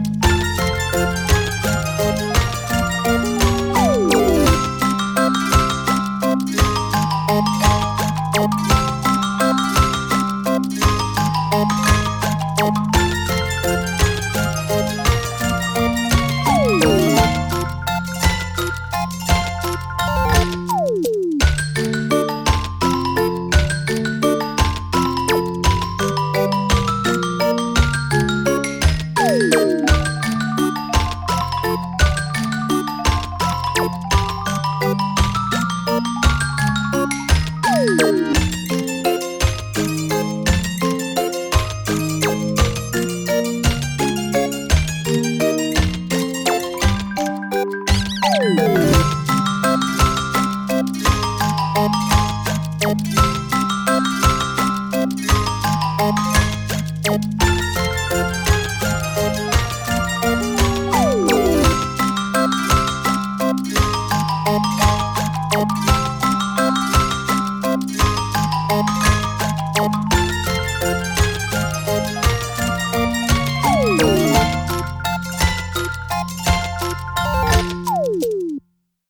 Thank